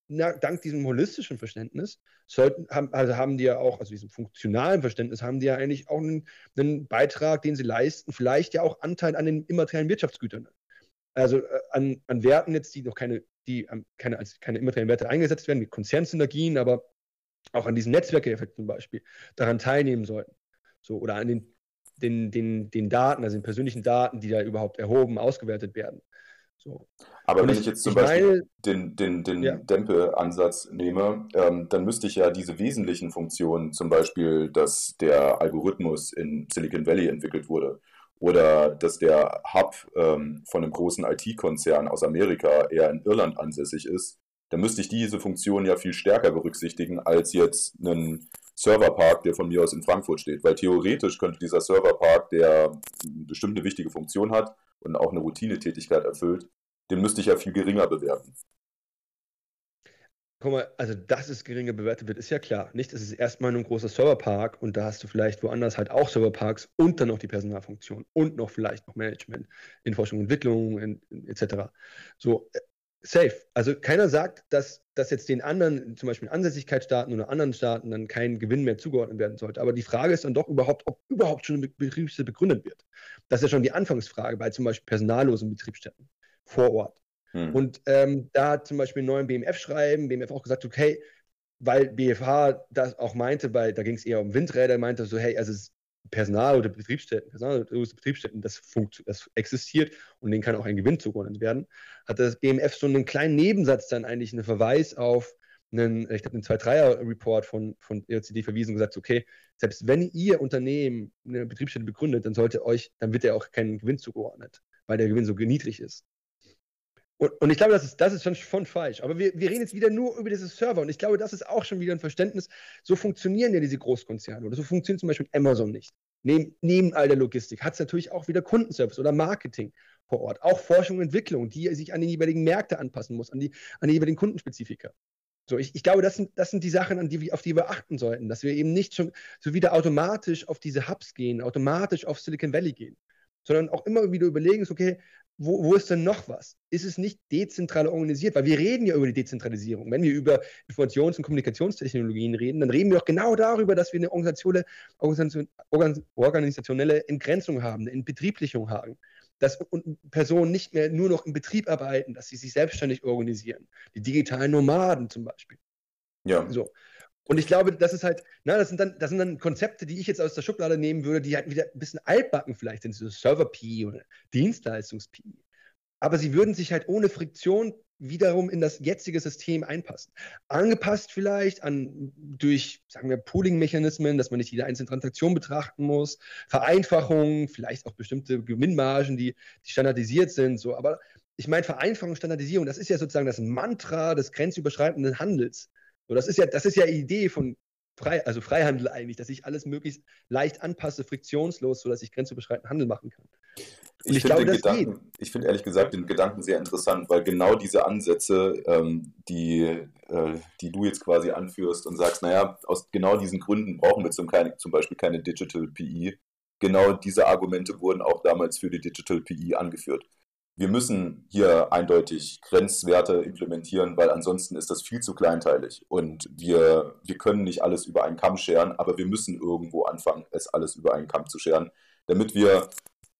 na, dank diesem holistischen Verständnis sollten, haben, also haben die ja auch, also diesem funktionalen Verständnis, haben die ja eigentlich auch einen, einen Beitrag, den sie leisten, vielleicht ja auch Anteil an den immateriellen Wirtschaftsgütern. Also äh, an, an Werten jetzt, die noch keine, die ähm, keine, als keine immateriellen Werte eingesetzt werden, wie Konzernsynergien, aber auch an diesen Netzwerkeffekten zum Beispiel, daran teilnehmen sollten. So, oder an den, den, den, den Daten, also den persönlichen Daten, die da überhaupt erhoben, ausgewertet werden. So. Aber Und wenn ich, jetzt zum Beispiel meine, den, den, den ja. Dempe-Ansatz nehme, ähm, dann müsste ich ja diese wesentlichen Funktionen, zum Beispiel, dass der Algorithmus in Silicon Valley entwickelt wurde oder dass der Hub ähm, von einem großen IT-Konzern aus Amerika eher in Irland ansässig ist, dann müsste ich diese Funktion ja viel stärker berücksichtigen als jetzt einen Serverpark, der von mir aus in Frankfurt steht. Weil theoretisch könnte dieser Serverpark, der bestimmt eine wichtige Funktion hat und auch eine Routinetätigkeit erfüllt, den müsste ich ja viel geringer bewerten. Guck mal, also dass es geringer bewertet wird, ist ja klar. Nicht, es ist erstmal nur ein großer Serverpark und da hast du vielleicht woanders halt auch Serverparks und dann noch die Personalfunktion und noch vielleicht noch Management in Forschung und Entwicklung in, in, etc. So, äh, safe. Also keiner sagt, dass, dass jetzt den anderen, zum Beispiel Ansässigkeitsstaaten oder anderen Staaten, dann kein Gewinn mehr zugeordnet werden sollte. Aber die Frage ist dann doch überhaupt, ob überhaupt schon eine Betriebsstätte begründet wird. Das ist ja schon die Anfangsfrage bei zum Beispiel personallosen Betriebsstätten vor Ort. Hm. Und ähm, da hat zum Beispiel einen neuen BMF-Schreiben, BMF auch gesagt, okay, weil BFH das auch meinte, weil da ging es eher um Windräder, meinte so, hey, also Personal oder Betriebsstätten, Personal oder Betriebsstätten, das, das existiert und denen kann auch ein Gewinn zugeordnet werden, hat das BMF so einen kleinen Nebensatz dann eigentlich einen Verweis auf einen, ich glaube, einen 2-3er-Report von, von EOCD verwiesen und gesagt, okay, selbst wenn ihr Unternehmen eine Betriebsstätte begründet, dann sollte euch, dann wird ja auch kein Gewinn zugeordnet, weil der Gewinn so niedrig ist. Und, und, ich glaube, das ist, das ist schon, schon falsch. Aber wir, wir reden jetzt wieder nur über diese Server. Und ich glaube, das ist auch schon wieder ein Verständnis. So funktionieren ja diese Großkonzerne. Oder so funktioniert zum Beispiel Amazon nicht. Neben, neben all der Logistik hat es natürlich auch wieder Kundenservice oder Marketing vor Ort. Auch Forschung und Entwicklung, die sich an die jeweiligen Märkte anpassen muss, an die, an die jeweiligen Kundenspezifika. So, ich, ich glaube, das sind, das sind die Sachen, an die, auf die wir achten sollten, dass wir eben nicht schon so wieder automatisch auf diese Hubs gehen, automatisch auf Silicon Valley gehen, sondern auch immer wieder überlegen, okay, wo, wo ist denn noch was? Ist es nicht dezentral organisiert? Weil wir reden ja über die Dezentralisierung. Wenn wir über Informations- und Kommunikationstechnologien reden, dann reden wir auch genau darüber, dass wir eine organisationelle, organisationelle Entgrenzung haben, eine Betrieblichung haben. Dass Personen nicht mehr nur noch im Betrieb arbeiten, dass sie sich selbstständig organisieren. Die digitalen Nomaden zum Beispiel. Ja. So. Und ich glaube, das ist halt, na, das sind dann, das sind dann Konzepte, die ich jetzt aus der Schublade nehmen würde, die halt wieder ein bisschen altbacken vielleicht sind, so Server-P oder Dienstleistungs-P. Aber sie würden sich halt ohne Friktion wiederum in das jetzige System einpassen. Angepasst vielleicht an durch, sagen wir, Pooling-Mechanismen, dass man nicht jede einzelne Transaktion betrachten muss, Vereinfachungen, vielleicht auch bestimmte Gewinnmargen, die, die standardisiert sind. So. Aber ich meine, Vereinfachung, Standardisierung, das ist ja sozusagen das Mantra des grenzüberschreitenden Handels. So, das ist ja, das ist ja die Idee von Frei, also Freihandel eigentlich, dass ich alles möglichst leicht anpasse, friktionslos, sodass ich grenzüberschreitend Handel machen kann. Und ich, ich finde Gedanken, ich finde ehrlich gesagt den Gedanken sehr interessant, weil genau diese Ansätze, ähm, die, äh, die du jetzt quasi anführst und sagst, naja, aus genau diesen Gründen brauchen wir zum, keine, zum Beispiel keine Digital PE. Genau diese Argumente wurden auch damals für die Digital PE angeführt wir müssen hier eindeutig Grenzwerte implementieren, weil ansonsten ist das viel zu kleinteilig. Und wir, wir können nicht alles über einen Kamm scheren, aber wir müssen irgendwo anfangen, es alles über einen Kamm zu scheren, damit wir,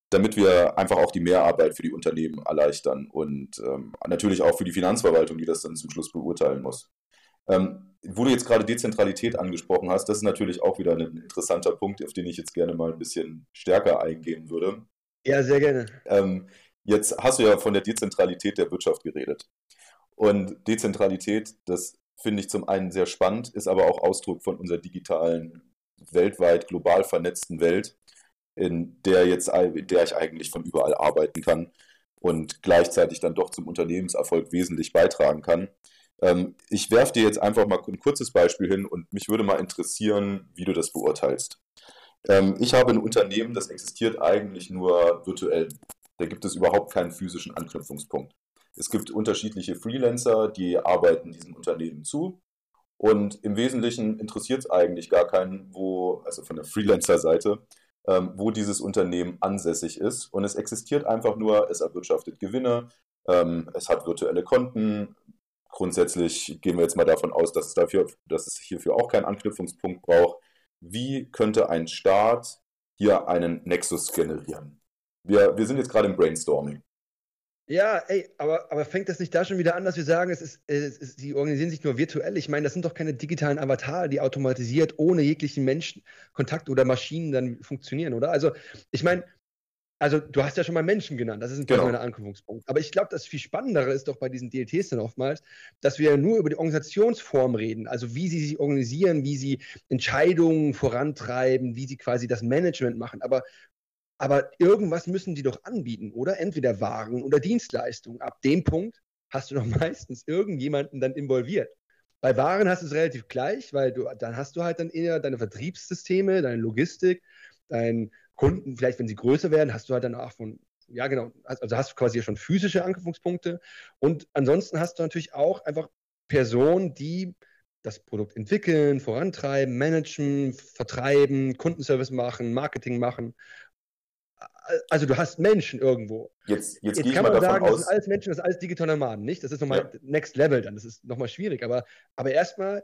damit wir einfach auch die Mehrarbeit für die Unternehmen erleichtern und ähm, natürlich auch für die Finanzverwaltung, die das dann zum Schluss beurteilen muss. Ähm, wo du jetzt gerade Dezentralität angesprochen hast, das ist natürlich auch wieder ein interessanter Punkt, auf den ich jetzt gerne mal ein bisschen stärker eingehen würde. Ja, sehr gerne. Ähm, Jetzt hast du ja von der Dezentralität der Wirtschaft geredet. Und Dezentralität, das finde ich zum einen sehr spannend, ist aber auch Ausdruck von unserer digitalen, weltweit global vernetzten Welt, in der jetzt, in der ich eigentlich von überall arbeiten kann und gleichzeitig dann doch zum Unternehmenserfolg wesentlich beitragen kann. Ähm, ich werfe dir jetzt einfach mal ein kurzes Beispiel hin und mich würde mal interessieren, wie du das beurteilst. Ähm, ich habe ein Unternehmen, das existiert eigentlich nur virtuell. Da gibt es überhaupt keinen physischen Anknüpfungspunkt. Es gibt unterschiedliche Freelancer, die arbeiten diesen Unternehmen zu. Und im Wesentlichen interessiert es eigentlich gar keinen, wo, also von der Freelancer-Seite, ähm, wo dieses Unternehmen ansässig ist. Und es existiert einfach nur, es erwirtschaftet Gewinne, ähm, es hat virtuelle Konten, grundsätzlich gehen wir jetzt mal davon aus, dass es, dafür, dass es hierfür auch keinen Anknüpfungspunkt braucht. Wie könnte ein Staat hier einen Nexus generieren? Wir, wir sind jetzt gerade im Brainstorming. Ja, ey, aber, aber fängt das nicht da schon wieder an, dass wir sagen, es ist, es ist, sie organisieren sich nur virtuell? Ich meine, das sind doch keine digitalen Avatare, die automatisiert ohne jeglichen Menschenkontakt oder Maschinen dann funktionieren, oder? Also, ich meine, also du hast ja schon mal Menschen genannt, das ist ein genau. mein Anknüpfungspunkt. Aber ich glaube, das viel Spannendere ist doch bei diesen DLTs dann oftmals, dass wir nur über die Organisationsform reden, also wie sie sich organisieren, wie sie Entscheidungen vorantreiben, wie sie quasi das Management machen. Aber aber irgendwas müssen die doch anbieten, oder? Entweder Waren oder Dienstleistungen. Ab dem Punkt hast du doch meistens irgendjemanden dann involviert. Bei Waren hast du es relativ gleich, weil du, dann hast du halt dann eher deine Vertriebssysteme, deine Logistik, deinen Kunden, vielleicht wenn sie größer werden, hast du halt dann auch von, ja genau, also hast du quasi schon physische Anknüpfungspunkte. Und ansonsten hast du natürlich auch einfach Personen, die das Produkt entwickeln, vorantreiben, managen, vertreiben, Kundenservice machen, Marketing machen also du hast Menschen irgendwo. Jetzt, jetzt, jetzt kann man sagen, aus, das sind alles Menschen, das ist alles digitale Nomaden, nicht? Das ist nochmal ja. Next Level dann, das ist nochmal schwierig. Aber, aber erstmal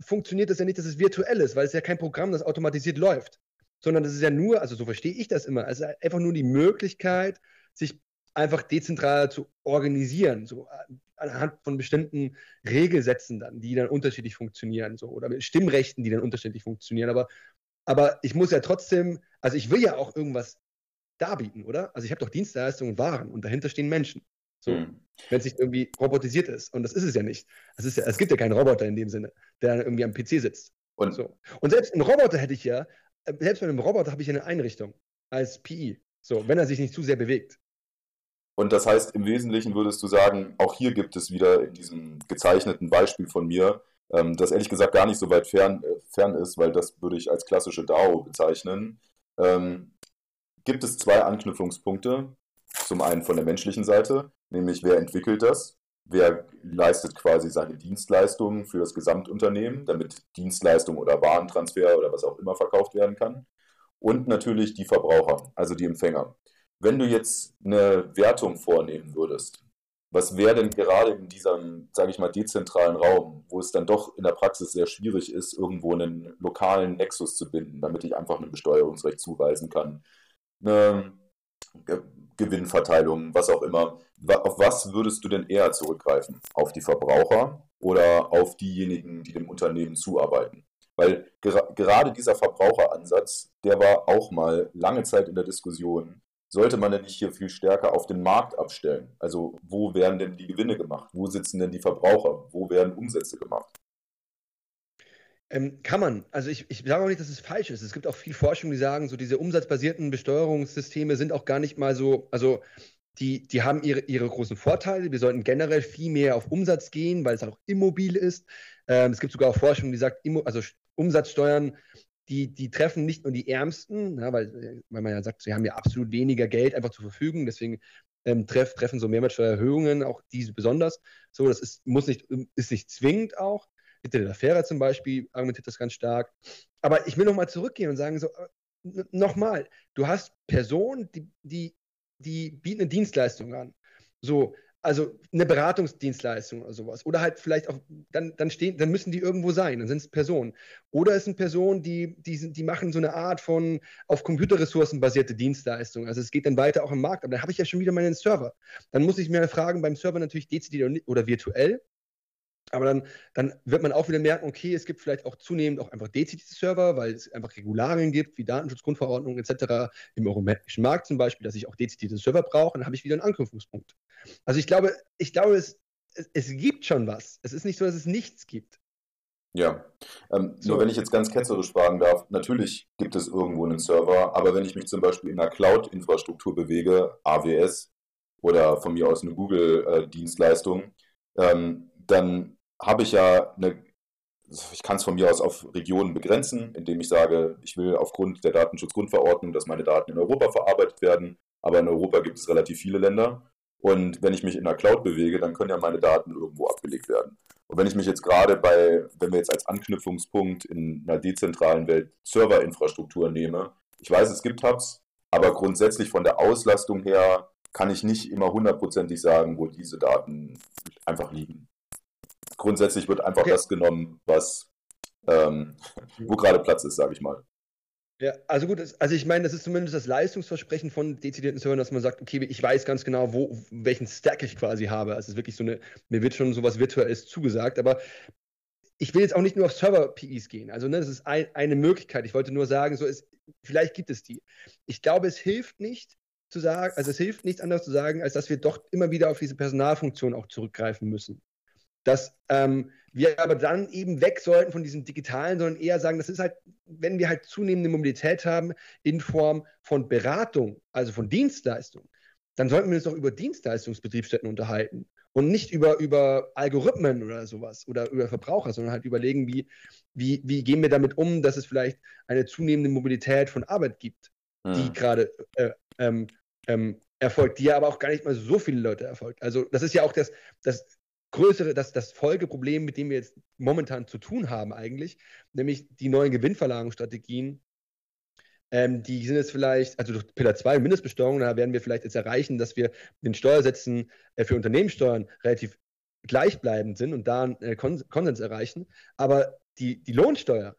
funktioniert das ja nicht, dass es virtuell ist, weil es ja kein Programm, das automatisiert läuft. Sondern das ist ja nur, also so verstehe ich das immer, also einfach nur die Möglichkeit, sich einfach dezentral zu organisieren, so äh, anhand von bestimmten Regelsätzen dann, die dann unterschiedlich funktionieren, so oder mit Stimmrechten, die dann unterschiedlich funktionieren. Aber, aber ich muss ja trotzdem, also ich will ja auch irgendwas darbieten, oder? Also ich habe doch Dienstleistungen und Waren und dahinter stehen Menschen. So, mhm. wenn es nicht irgendwie robotisiert ist. Und das ist es ja nicht. Es, ist ja, es gibt ja keinen Roboter in dem Sinne, der irgendwie am PC sitzt. Und, so. und selbst einen Roboter hätte ich ja, äh, selbst bei einem Roboter habe ich ja eine Einrichtung als PI. So, wenn er sich nicht zu sehr bewegt. Und das heißt, im Wesentlichen würdest du sagen, auch hier gibt es wieder in diesem gezeichneten Beispiel von mir, ähm, das ehrlich gesagt gar nicht so weit fern, äh, fern ist, weil das würde ich als klassische DAO bezeichnen. Ähm, gibt es zwei Anknüpfungspunkte. Zum einen von der menschlichen Seite, nämlich wer entwickelt das, wer leistet quasi seine Dienstleistungen für das Gesamtunternehmen, damit Dienstleistung oder Warentransfer oder was auch immer verkauft werden kann. Und natürlich die Verbraucher, also die Empfänger. Wenn du jetzt eine Wertung vornehmen würdest, was wäre denn gerade in diesem, sage ich mal, dezentralen Raum, wo es dann doch in der Praxis sehr schwierig ist, irgendwo einen lokalen Nexus zu binden, damit ich einfach ein Besteuerungsrecht zuweisen kann, eine Gewinnverteilung, was auch immer. Auf was würdest du denn eher zurückgreifen? Auf die Verbraucher oder auf diejenigen, die dem Unternehmen zuarbeiten? Weil ger gerade dieser Verbraucheransatz, der war auch mal lange Zeit in der Diskussion. Sollte man denn nicht hier viel stärker auf den Markt abstellen? Also wo werden denn die Gewinne gemacht? Wo sitzen denn die Verbraucher? Wo werden Umsätze gemacht? Ähm, kann man. Also ich, ich sage auch nicht, dass es falsch ist. Es gibt auch viel Forschung, die sagen, so diese umsatzbasierten Besteuerungssysteme sind auch gar nicht mal so, also die, die haben ihre, ihre großen Vorteile. Wir sollten generell viel mehr auf Umsatz gehen, weil es halt auch immobil ist. Ähm, es gibt sogar auch Forschung, die sagt, also Umsatzsteuern, die, die treffen nicht nur die Ärmsten, ja, weil, weil man ja sagt, sie haben ja absolut weniger Geld einfach zur Verfügung, deswegen ähm, treff, treffen so Mehrwertsteuererhöhungen auch diese besonders. So, das ist, muss nicht, ist nicht zwingend auch. Hitler der Fähre zum Beispiel argumentiert das ganz stark. Aber ich will nochmal zurückgehen und sagen, so, äh, nochmal, du hast Personen, die, die, die bieten eine Dienstleistung an. So, also eine Beratungsdienstleistung oder sowas. Oder halt vielleicht auch, dann, dann stehen, dann müssen die irgendwo sein, dann sind es Personen. Oder es sind Personen, die, die, sind, die machen so eine Art von auf Computerressourcen basierte Dienstleistung. Also es geht dann weiter auch im Markt, aber dann habe ich ja schon wieder meinen Server. Dann muss ich mir fragen, beim Server natürlich dezidiert oder virtuell, aber dann, dann wird man auch wieder merken, okay, es gibt vielleicht auch zunehmend auch einfach dezidierte Server, weil es einfach Regularien gibt, wie Datenschutzgrundverordnung etc. im europäischen Markt zum Beispiel, dass ich auch dezidierte Server brauche, dann habe ich wieder einen Anknüpfungspunkt. Also ich glaube, ich glaube, es, es, es gibt schon was. Es ist nicht so, dass es nichts gibt. Ja, ähm, so. nur wenn ich jetzt ganz ketzerisch fragen darf, natürlich gibt es irgendwo einen Server, aber wenn ich mich zum Beispiel in einer Cloud-Infrastruktur bewege, AWS oder von mir aus eine Google-Dienstleistung, äh, ähm, dann habe ich ja eine, ich kann es von mir aus auf Regionen begrenzen, indem ich sage, ich will aufgrund der Datenschutzgrundverordnung, dass meine Daten in Europa verarbeitet werden, aber in Europa gibt es relativ viele Länder. Und wenn ich mich in der Cloud bewege, dann können ja meine Daten irgendwo abgelegt werden. Und wenn ich mich jetzt gerade bei, wenn wir jetzt als Anknüpfungspunkt in einer dezentralen Welt Serverinfrastruktur nehme, ich weiß, es gibt Hubs, aber grundsätzlich von der Auslastung her kann ich nicht immer hundertprozentig sagen, wo diese Daten einfach liegen. Grundsätzlich wird einfach okay. das genommen, was ähm, wo gerade Platz ist, sage ich mal. Ja, also gut, also ich meine, das ist zumindest das Leistungsversprechen von dezidierten Servern, dass man sagt, okay, ich weiß ganz genau, wo, welchen Stack ich quasi habe. Also es ist wirklich so eine, mir wird schon sowas Virtuelles zugesagt, aber ich will jetzt auch nicht nur auf Server-PIs gehen. Also ne, das ist ein, eine Möglichkeit. Ich wollte nur sagen, so ist, vielleicht gibt es die. Ich glaube, es hilft nicht zu sagen, also es hilft nichts anderes zu sagen, als dass wir doch immer wieder auf diese Personalfunktion auch zurückgreifen müssen dass ähm, wir aber dann eben weg sollten von diesem Digitalen, sondern eher sagen, das ist halt, wenn wir halt zunehmende Mobilität haben in Form von Beratung, also von Dienstleistung, dann sollten wir uns doch über Dienstleistungsbetriebsstätten unterhalten und nicht über, über Algorithmen oder sowas oder über Verbraucher, sondern halt überlegen, wie, wie, wie gehen wir damit um, dass es vielleicht eine zunehmende Mobilität von Arbeit gibt, die hm. gerade äh, ähm, ähm, erfolgt, die ja aber auch gar nicht mal so viele Leute erfolgt. Also das ist ja auch das, das größere, das, das Folgeproblem, mit dem wir jetzt momentan zu tun haben eigentlich, nämlich die neuen Gewinnverlagerungsstrategien, ähm, die sind jetzt vielleicht, also durch Pillar 2 Mindestbesteuerung, da werden wir vielleicht jetzt erreichen, dass wir den Steuersätzen äh, für Unternehmenssteuern relativ gleichbleibend sind und da einen äh, Konsens erreichen. Aber die, die Lohnsteuer,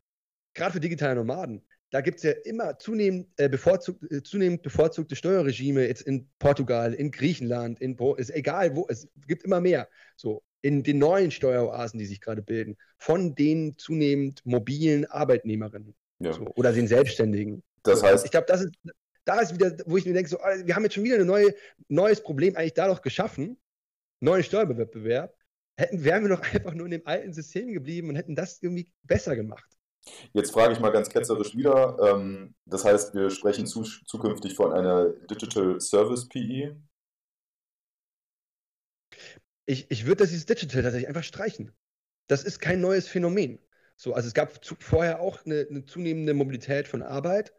gerade für digitale Nomaden, da gibt es ja immer zunehmend, äh, bevorzugt, äh, zunehmend bevorzugte Steuerregime, jetzt in Portugal, in Griechenland, in Bo ist egal wo, es gibt immer mehr. So, in den neuen Steueroasen, die sich gerade bilden, von den zunehmend mobilen Arbeitnehmerinnen ja. so, oder den Selbstständigen. Das heißt, ich glaube, das ist, da ist wieder, wo ich mir denke, so, ah, wir haben jetzt schon wieder ein neue, neues Problem eigentlich dadurch geschaffen, neuen Steuerwettbewerb. Hätten, wären wir doch einfach nur in dem alten System geblieben und hätten das irgendwie besser gemacht. Jetzt frage ich mal ganz ketzerisch wieder. Ähm, das heißt, wir sprechen zu, zukünftig von einer Digital Service PE ich, ich würde dieses Digital tatsächlich einfach streichen. Das ist kein neues Phänomen. So, also es gab zu, vorher auch eine, eine, zunehmende Mobilität von Arbeit.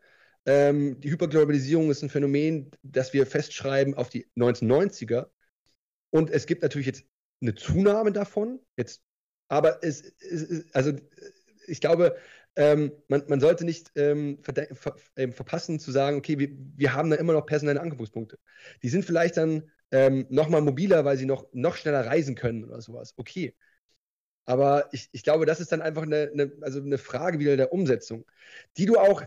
Ähm, die Hyperglobalisierung ist ein Phänomen, das wir festschreiben auf die 1990er. Und es gibt natürlich jetzt eine Zunahme davon. Jetzt, aber es, es also ich glaube, ähm, man, man, sollte nicht ähm, ver äh, verpassen zu sagen, okay, wir, wir haben da immer noch personelle Anknüpfungspunkte. Die sind vielleicht dann ähm, nochmal mobiler, weil sie noch, noch schneller reisen können oder sowas. Okay. Aber ich, ich glaube, das ist dann einfach eine, eine, also eine Frage wieder der Umsetzung, die du auch,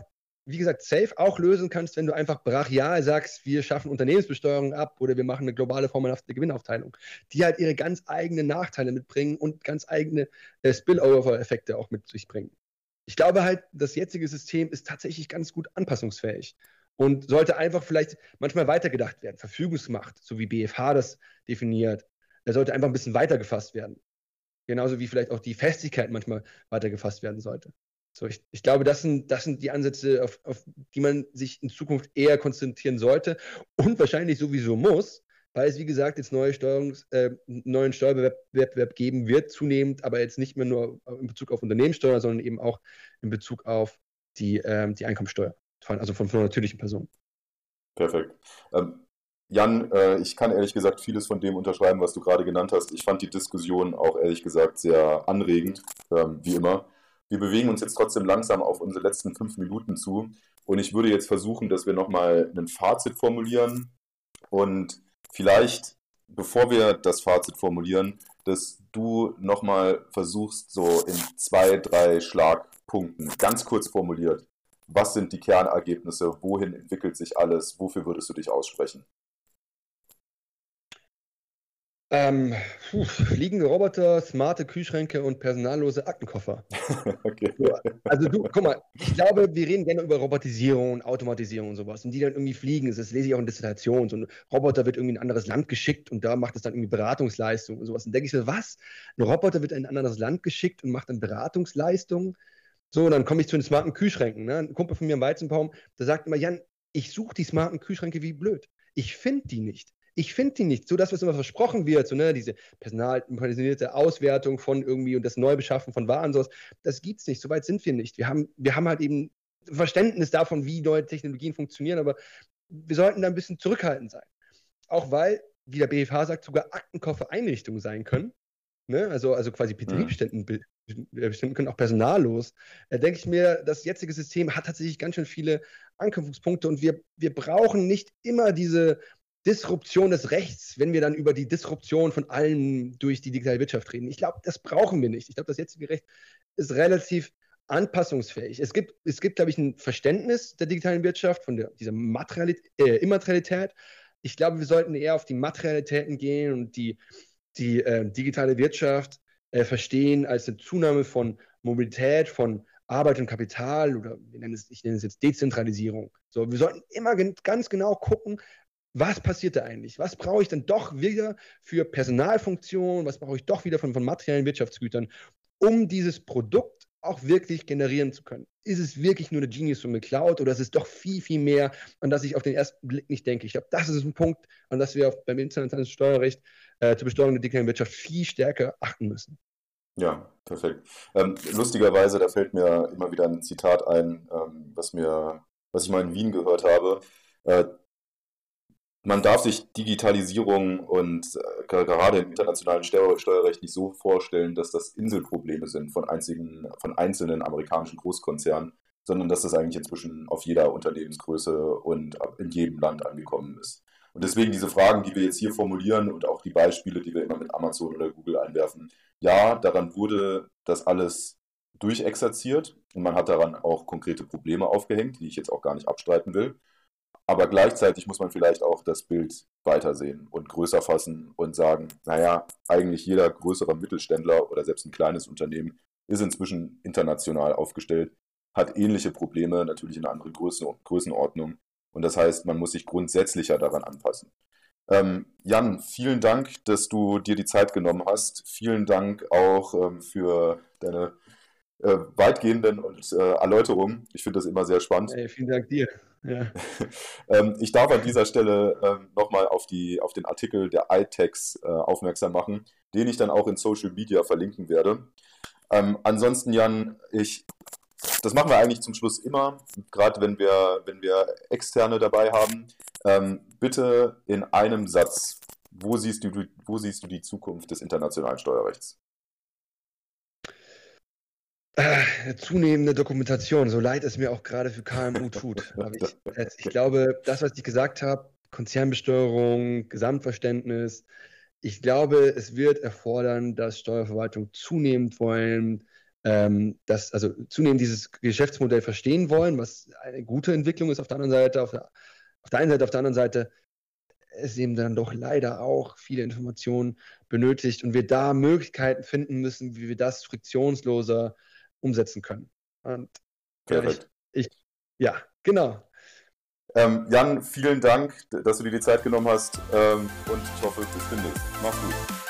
wie gesagt, safe auch lösen kannst, wenn du einfach brachial sagst, wir schaffen Unternehmensbesteuerung ab oder wir machen eine globale formelhafte Gewinnaufteilung, die halt ihre ganz eigenen Nachteile mitbringen und ganz eigene äh, Spillover-Effekte auch mit sich bringen. Ich glaube halt, das jetzige System ist tatsächlich ganz gut anpassungsfähig und sollte einfach vielleicht manchmal weitergedacht werden. Verfügungsmacht, so wie BFH das definiert, der sollte einfach ein bisschen weitergefasst werden. Genauso wie vielleicht auch die Festigkeit manchmal weitergefasst werden sollte. So, ich, ich glaube, das sind, das sind die Ansätze, auf, auf die man sich in Zukunft eher konzentrieren sollte und wahrscheinlich sowieso muss, weil es, wie gesagt, jetzt neue Steuerungs-, äh, neuen Steuerwettbewerb geben wird, zunehmend, aber jetzt nicht mehr nur in Bezug auf Unternehmenssteuer, sondern eben auch in Bezug auf die, ähm, die Einkommensteuer also von, von natürlichen Personen. Perfekt. Ähm, Jan, äh, ich kann ehrlich gesagt vieles von dem unterschreiben, was du gerade genannt hast. Ich fand die Diskussion auch ehrlich gesagt sehr anregend, ähm, wie immer. Wir bewegen uns jetzt trotzdem langsam auf unsere letzten fünf Minuten zu. Und ich würde jetzt versuchen, dass wir nochmal ein Fazit formulieren. Und vielleicht, bevor wir das Fazit formulieren, dass du nochmal versuchst, so in zwei, drei Schlagpunkten, ganz kurz formuliert, was sind die Kernergebnisse? Wohin entwickelt sich alles? Wofür würdest du dich aussprechen? Ähm, puh, fliegende Roboter, smarte Kühlschränke und personallose Aktenkoffer. okay. Also du, guck mal, ich glaube, wir reden gerne über Robotisierung und Automatisierung und sowas. Und die dann irgendwie fliegen. Das lese ich auch in Dissertationen. So ein Roboter wird irgendwie in ein anderes Land geschickt und da macht es dann irgendwie Beratungsleistung und sowas. Und denke ich mir, was? Ein Roboter wird in ein anderes Land geschickt und macht dann Beratungsleistung? So, dann komme ich zu den smarten Kühlschränken. Ne? Ein Kumpel von mir im Weizenbaum, der sagt immer, Jan, ich suche die smarten Kühlschränke wie blöd. Ich finde die nicht. Ich finde die nicht. So das, was immer versprochen wird, so, ne, diese personalisierte Auswertung von irgendwie und das Neubeschaffen von Waren, sowas, das gibt es nicht. So weit sind wir nicht. Wir haben, wir haben halt eben Verständnis davon, wie neue Technologien funktionieren, aber wir sollten da ein bisschen zurückhaltend sein. Auch weil, wie der BFH sagt, sogar Aktenkoffer Einrichtungen sein können. Ne? Also, also quasi Betriebsstätten mhm bestimmen können, auch personallos, äh, denke ich mir, das jetzige System hat tatsächlich ganz schön viele Anknüpfungspunkte und wir, wir brauchen nicht immer diese, Disruption des Rechts, wenn wir dann über die Disruption von allem durch die digitale Wirtschaft reden. Ich glaube, das brauchen wir nicht. Ich glaube, das jetzige Recht ist relativ anpassungsfähig. Es gibt, es gibt glaube ich, ein Verständnis der digitalen Wirtschaft, von der, dieser Materialität, äh, Immaterialität. Ich glaube, wir sollten eher auf die Materialitäten gehen und die, die äh, digitale Wirtschaft äh, verstehen als eine Zunahme von Mobilität, von Arbeit und Kapital oder nenne es, ich nenne es jetzt Dezentralisierung. So, wir sollten immer ganz genau gucken, was passiert da eigentlich? Was brauche ich dann doch wieder für Personalfunktionen? Was brauche ich doch wieder von, von materiellen Wirtschaftsgütern, um dieses Produkt auch wirklich generieren zu können? Ist es wirklich nur eine Genius von Cloud oder ist es doch viel, viel mehr, an das ich auf den ersten Blick nicht denke? Ich glaube, das ist ein Punkt, an das wir beim internationalen Steuerrecht äh, zur Besteuerung der digitalen Wirtschaft viel stärker achten müssen. Ja, perfekt. Ähm, lustigerweise, da fällt mir immer wieder ein Zitat ein, ähm, was mir, was ich mal in Wien gehört habe. Äh, man darf sich Digitalisierung und äh, gerade im internationalen Steuer Steuerrecht nicht so vorstellen, dass das Inselprobleme sind von, einzigen, von einzelnen amerikanischen Großkonzernen, sondern dass das eigentlich inzwischen auf jeder Unternehmensgröße und in jedem Land angekommen ist. Und deswegen diese Fragen, die wir jetzt hier formulieren und auch die Beispiele, die wir immer mit Amazon oder Google einwerfen, ja, daran wurde das alles durchexerziert und man hat daran auch konkrete Probleme aufgehängt, die ich jetzt auch gar nicht abstreiten will. Aber gleichzeitig muss man vielleicht auch das Bild weitersehen und größer fassen und sagen, naja, eigentlich jeder größere Mittelständler oder selbst ein kleines Unternehmen ist inzwischen international aufgestellt, hat ähnliche Probleme, natürlich in anderen Größenordnung. Und das heißt, man muss sich grundsätzlicher daran anpassen. Ähm, Jan, vielen Dank, dass du dir die Zeit genommen hast. Vielen Dank auch ähm, für deine äh, weitgehenden und äh, Erläuterungen. Ich finde das immer sehr spannend. Hey, vielen Dank dir. Ähm, ich darf an dieser Stelle ähm, nochmal auf, auf den Artikel der iTex äh, aufmerksam machen, den ich dann auch in Social Media verlinken werde. Ähm, ansonsten, Jan, ich, das machen wir eigentlich zum Schluss immer, gerade wenn wir, wenn wir Externe dabei haben. Ähm, bitte in einem Satz, wo siehst, du, wo siehst du die Zukunft des internationalen Steuerrechts? Äh, zunehmende Dokumentation, so leid es mir auch gerade für KMU tut. ich, ich glaube, das, was ich gesagt habe, Konzernbesteuerung, Gesamtverständnis, ich glaube, es wird erfordern, dass Steuerverwaltung zunehmend wollen, ähm, dass, also zunehmend dieses Geschäftsmodell verstehen wollen, was eine gute Entwicklung ist auf der anderen Seite, auf der auf der einen Seite, auf der anderen Seite es eben dann doch leider auch viele Informationen benötigt und wir da Möglichkeiten finden müssen, wie wir das friktionsloser umsetzen können. Und ja, ich, ich, ja genau. Ähm, Jan, vielen Dank, dass du dir die Zeit genommen hast ähm, und ich hoffe, bis demnächst. Mach's gut.